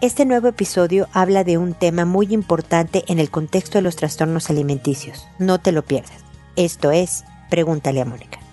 Este nuevo episodio habla de un tema muy importante en el contexto de los trastornos alimenticios. No te lo pierdas. Esto es Pregúntale a Mónica.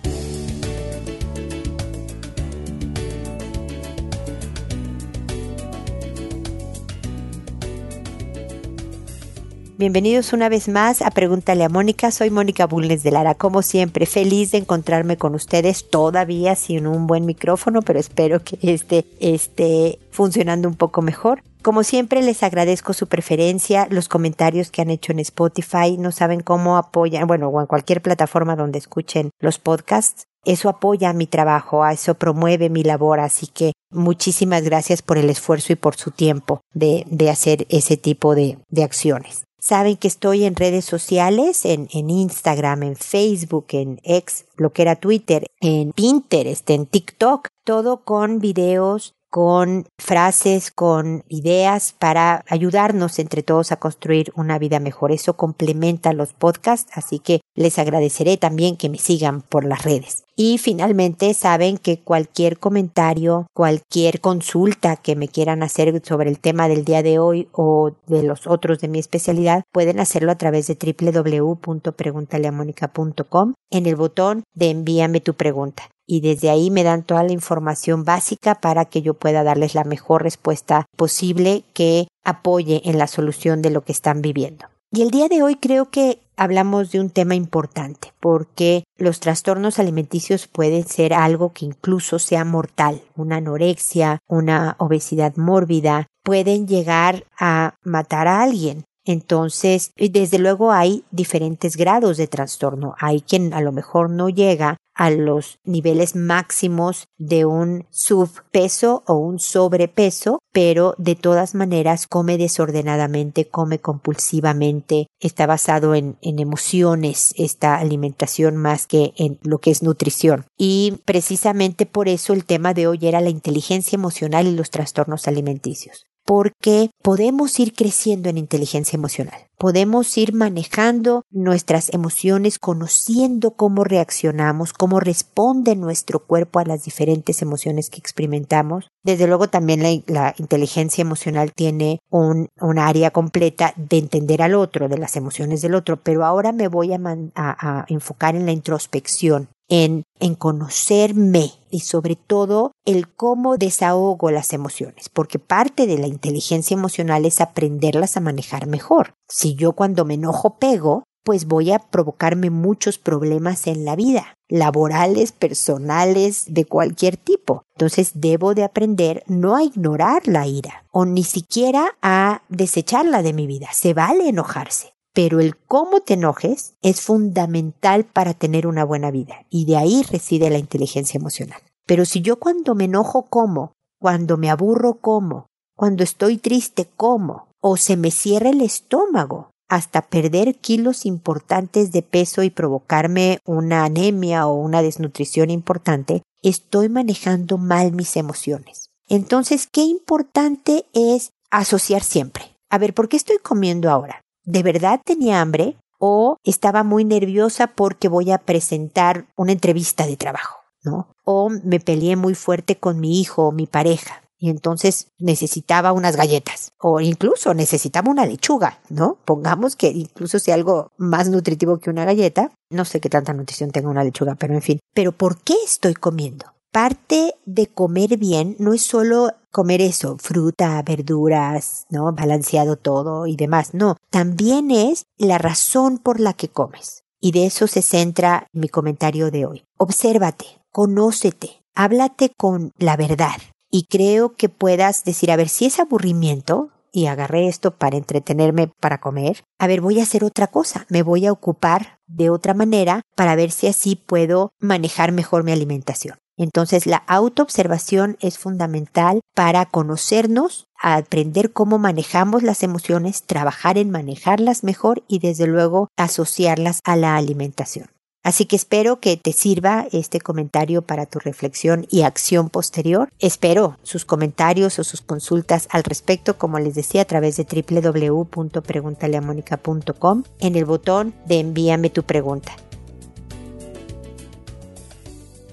Bienvenidos una vez más a Pregúntale a Mónica. Soy Mónica Bulnes de Lara. Como siempre, feliz de encontrarme con ustedes todavía sin un buen micrófono, pero espero que este esté funcionando un poco mejor. Como siempre, les agradezco su preferencia, los comentarios que han hecho en Spotify. No saben cómo apoyan, bueno, o en cualquier plataforma donde escuchen los podcasts. Eso apoya mi trabajo, eso promueve mi labor, así que muchísimas gracias por el esfuerzo y por su tiempo de, de hacer ese tipo de, de acciones. Saben que estoy en redes sociales, en, en, Instagram, en Facebook, en X, lo que era Twitter, en Pinterest, en TikTok, todo con videos con frases, con ideas para ayudarnos entre todos a construir una vida mejor. Eso complementa los podcasts, así que les agradeceré también que me sigan por las redes. Y finalmente saben que cualquier comentario, cualquier consulta que me quieran hacer sobre el tema del día de hoy o de los otros de mi especialidad, pueden hacerlo a través de www.preguntaleamónica.com en el botón de envíame tu pregunta y desde ahí me dan toda la información básica para que yo pueda darles la mejor respuesta posible que apoye en la solución de lo que están viviendo. Y el día de hoy creo que hablamos de un tema importante porque los trastornos alimenticios pueden ser algo que incluso sea mortal, una anorexia, una obesidad mórbida, pueden llegar a matar a alguien. Entonces, desde luego hay diferentes grados de trastorno. Hay quien a lo mejor no llega a los niveles máximos de un subpeso o un sobrepeso, pero de todas maneras come desordenadamente, come compulsivamente, está basado en, en, emociones esta alimentación más que en lo que es nutrición. Y precisamente por eso el tema de hoy era la inteligencia emocional y los trastornos alimenticios porque podemos ir creciendo en inteligencia emocional. Podemos ir manejando nuestras emociones, conociendo cómo reaccionamos, cómo responde nuestro cuerpo a las diferentes emociones que experimentamos. Desde luego también la, inteligencia emocional tiene un, área completa de entender al otro, de las emociones del otro, pero ahora me voy a enfocar en la introspección, en, conocerme y sobre todo el cómo desahogo las emociones, porque parte de la inteligencia emocional es aprenderlas a manejar mejor. Si yo cuando me enojo pego, pues voy a provocarme muchos problemas en la vida, laborales, personales, de cualquier tipo. Entonces debo de aprender no a ignorar la ira o ni siquiera a desecharla de mi vida. Se vale enojarse pero el cómo te enojes es fundamental para tener una buena vida y de ahí reside la inteligencia emocional. Pero si yo cuando me enojo como, cuando me aburro como, cuando estoy triste como, o se me cierra el estómago, hasta perder kilos importantes de peso y provocarme una anemia o una desnutrición importante, estoy manejando mal mis emociones. Entonces, qué importante es asociar siempre. A ver, ¿por qué estoy comiendo ahora? ¿De verdad tenía hambre? ¿O estaba muy nerviosa porque voy a presentar una entrevista de trabajo? ¿No? O me peleé muy fuerte con mi hijo o mi pareja y entonces necesitaba unas galletas o incluso necesitaba una lechuga, ¿no? Pongamos que incluso sea algo más nutritivo que una galleta, no sé qué tanta nutrición tenga una lechuga, pero en fin, pero ¿por qué estoy comiendo? Parte de comer bien no es solo comer eso, fruta, verduras, ¿no? Balanceado todo y demás. No, también es la razón por la que comes. Y de eso se centra mi comentario de hoy. Obsérvate, conócete, háblate con la verdad. Y creo que puedas decir, a ver, si es aburrimiento, y agarré esto para entretenerme para comer, a ver, voy a hacer otra cosa, me voy a ocupar de otra manera para ver si así puedo manejar mejor mi alimentación. Entonces la autoobservación es fundamental para conocernos, aprender cómo manejamos las emociones, trabajar en manejarlas mejor y desde luego asociarlas a la alimentación. Así que espero que te sirva este comentario para tu reflexión y acción posterior. Espero sus comentarios o sus consultas al respecto, como les decía, a través de www.preguntaleamónica.com en el botón de envíame tu pregunta.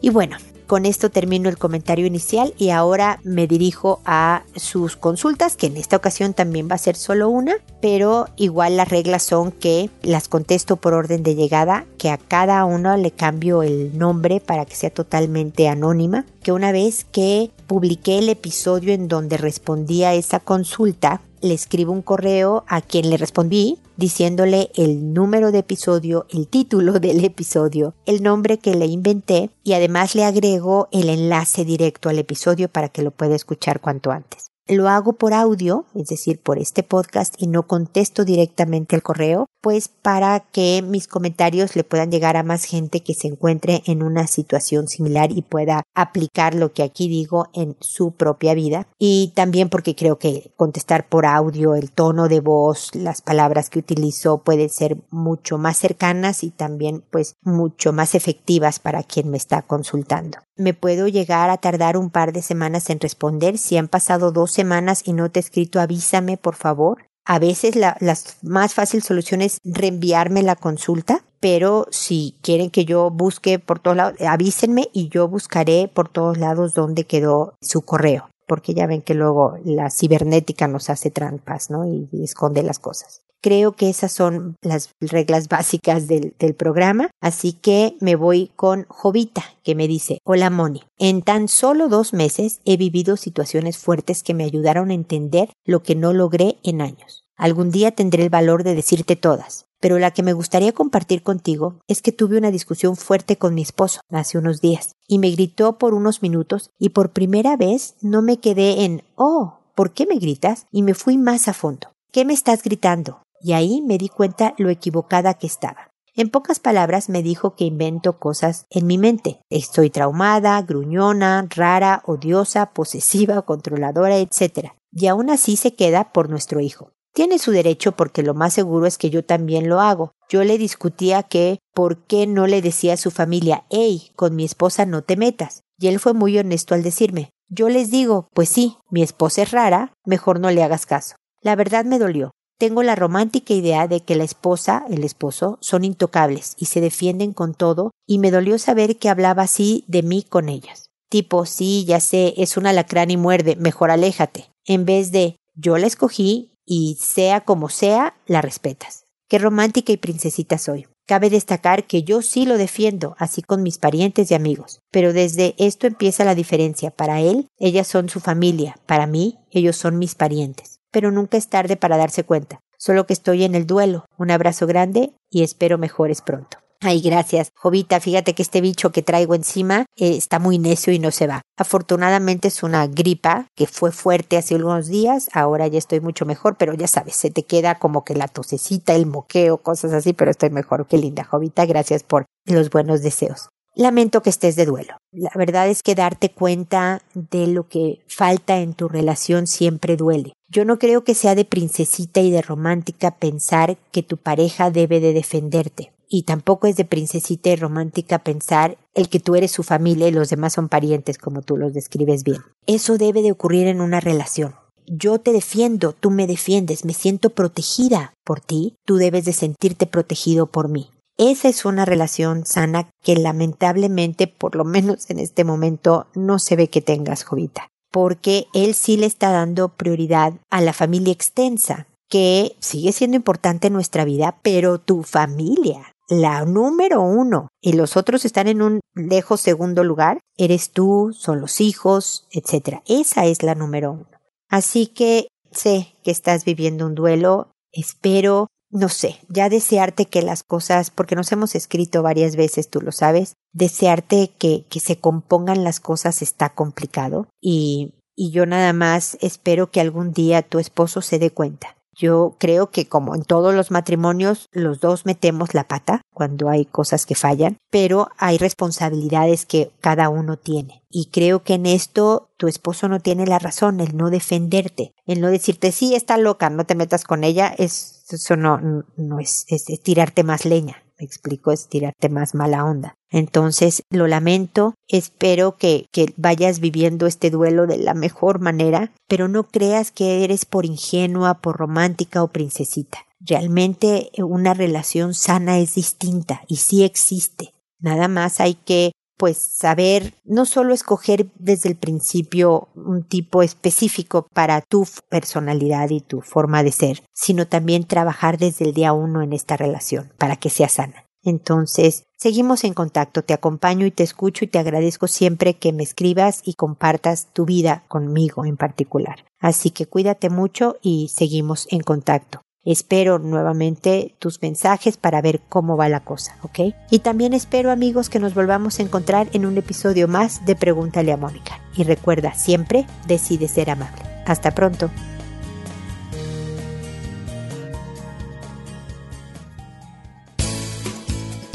Y bueno, con esto termino el comentario inicial y ahora me dirijo a sus consultas, que en esta ocasión también va a ser solo una, pero igual las reglas son que las contesto por orden de llegada, que a cada uno le cambio el nombre para que sea totalmente anónima, que una vez que publiqué el episodio en donde respondí a esa consulta, le escribo un correo a quien le respondí diciéndole el número de episodio, el título del episodio, el nombre que le inventé y además le agrego el enlace directo al episodio para que lo pueda escuchar cuanto antes lo hago por audio, es decir, por este podcast y no contesto directamente el correo, pues para que mis comentarios le puedan llegar a más gente que se encuentre en una situación similar y pueda aplicar lo que aquí digo en su propia vida. Y también porque creo que contestar por audio, el tono de voz, las palabras que utilizo pueden ser mucho más cercanas y también pues mucho más efectivas para quien me está consultando me puedo llegar a tardar un par de semanas en responder. Si han pasado dos semanas y no te he escrito, avísame, por favor. A veces la más fácil solución es reenviarme la consulta, pero si quieren que yo busque por todos lados, avísenme y yo buscaré por todos lados dónde quedó su correo, porque ya ven que luego la cibernética nos hace trampas, ¿no? y esconde las cosas. Creo que esas son las reglas básicas del, programa, así que me voy con Jovita, que me dice, hola Moni, en tan solo dos meses he vivido situaciones fuertes que me ayudaron a entender lo que no logré en años. Algún día tendré el valor de decirte todas, pero la que me gustaría compartir contigo es que tuve una discusión fuerte con mi esposo hace unos días y me gritó por unos minutos y por primera vez no me quedé en oh, ¿por qué me gritas? y me fui más a fondo. ¿Qué me estás gritando? Y ahí me di cuenta lo equivocada que estaba. En pocas palabras me dijo que invento cosas en mi mente. Estoy traumada, gruñona, rara, odiosa, posesiva, controladora, etc. Y aún así se queda por nuestro hijo. Tiene su derecho porque lo más seguro es que yo también lo hago. Yo le discutía que por qué no le decía a su familia, hey, con mi esposa no te metas. Y él fue muy honesto al decirme, yo les digo, pues sí, mi esposa es rara, mejor no le hagas caso. La verdad me dolió tengo la romántica idea de que la esposa, el esposo, son intocables y se defienden con todo, y me dolió saber que hablaba así de mí con ellas. Tipo, sí, ya sé, es un alacrán y muerde, mejor aléjate, en vez de yo la escogí y sea como sea, la respetas. Qué romántica y princesita soy. Cabe destacar que yo sí lo defiendo, así con mis parientes y amigos. Pero desde esto empieza la diferencia. Para él, ellas son su familia. Para mí, ellos son mis parientes pero nunca es tarde para darse cuenta. Solo que estoy en el duelo. Un abrazo grande y espero mejores pronto. Ay, gracias. Jovita, fíjate que este bicho que traigo encima eh, está muy necio y no se va. Afortunadamente es una gripa que fue fuerte hace algunos días, ahora ya estoy mucho mejor, pero ya sabes, se te queda como que la tosecita, el moqueo, cosas así, pero estoy mejor. Qué linda, Jovita, gracias por los buenos deseos. Lamento que estés de duelo. La verdad es que darte cuenta de lo que falta en tu relación siempre duele. Yo no creo que sea de princesita y de romántica pensar que tu pareja debe de defenderte. Y tampoco es de princesita y romántica pensar el que tú eres su familia y los demás son parientes como tú los describes bien. Eso debe de ocurrir en una relación. Yo te defiendo, tú me defiendes, me siento protegida por ti, tú debes de sentirte protegido por mí. Esa es una relación sana que lamentablemente, por lo menos en este momento, no se ve que tengas, Jovita, porque él sí le está dando prioridad a la familia extensa, que sigue siendo importante en nuestra vida, pero tu familia, la número uno, y los otros están en un lejos segundo lugar, eres tú, son los hijos, etc. Esa es la número uno. Así que sé que estás viviendo un duelo, espero no sé, ya desearte que las cosas, porque nos hemos escrito varias veces, tú lo sabes, desearte que, que se compongan las cosas está complicado y, y yo nada más espero que algún día tu esposo se dé cuenta yo creo que como en todos los matrimonios, los dos metemos la pata cuando hay cosas que fallan, pero hay responsabilidades que cada uno tiene. Y creo que en esto tu esposo no tiene la razón, el no defenderte, el no decirte, sí, está loca, no te metas con ella, es, eso no, no es, es tirarte más leña me explico, es tirarte más mala onda. Entonces, lo lamento, espero que, que vayas viviendo este duelo de la mejor manera, pero no creas que eres por ingenua, por romántica o princesita. Realmente una relación sana es distinta y sí existe. Nada más hay que pues saber no solo escoger desde el principio un tipo específico para tu personalidad y tu forma de ser, sino también trabajar desde el día uno en esta relación para que sea sana. Entonces, seguimos en contacto, te acompaño y te escucho y te agradezco siempre que me escribas y compartas tu vida conmigo en particular. Así que cuídate mucho y seguimos en contacto. Espero nuevamente tus mensajes para ver cómo va la cosa, ¿ok? Y también espero amigos que nos volvamos a encontrar en un episodio más de Pregúntale a Mónica. Y recuerda, siempre decide ser amable. Hasta pronto.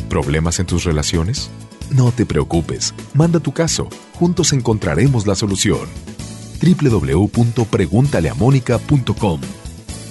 ¿Problemas en tus relaciones? No te preocupes, manda tu caso, juntos encontraremos la solución. www.preguntaleamónica.com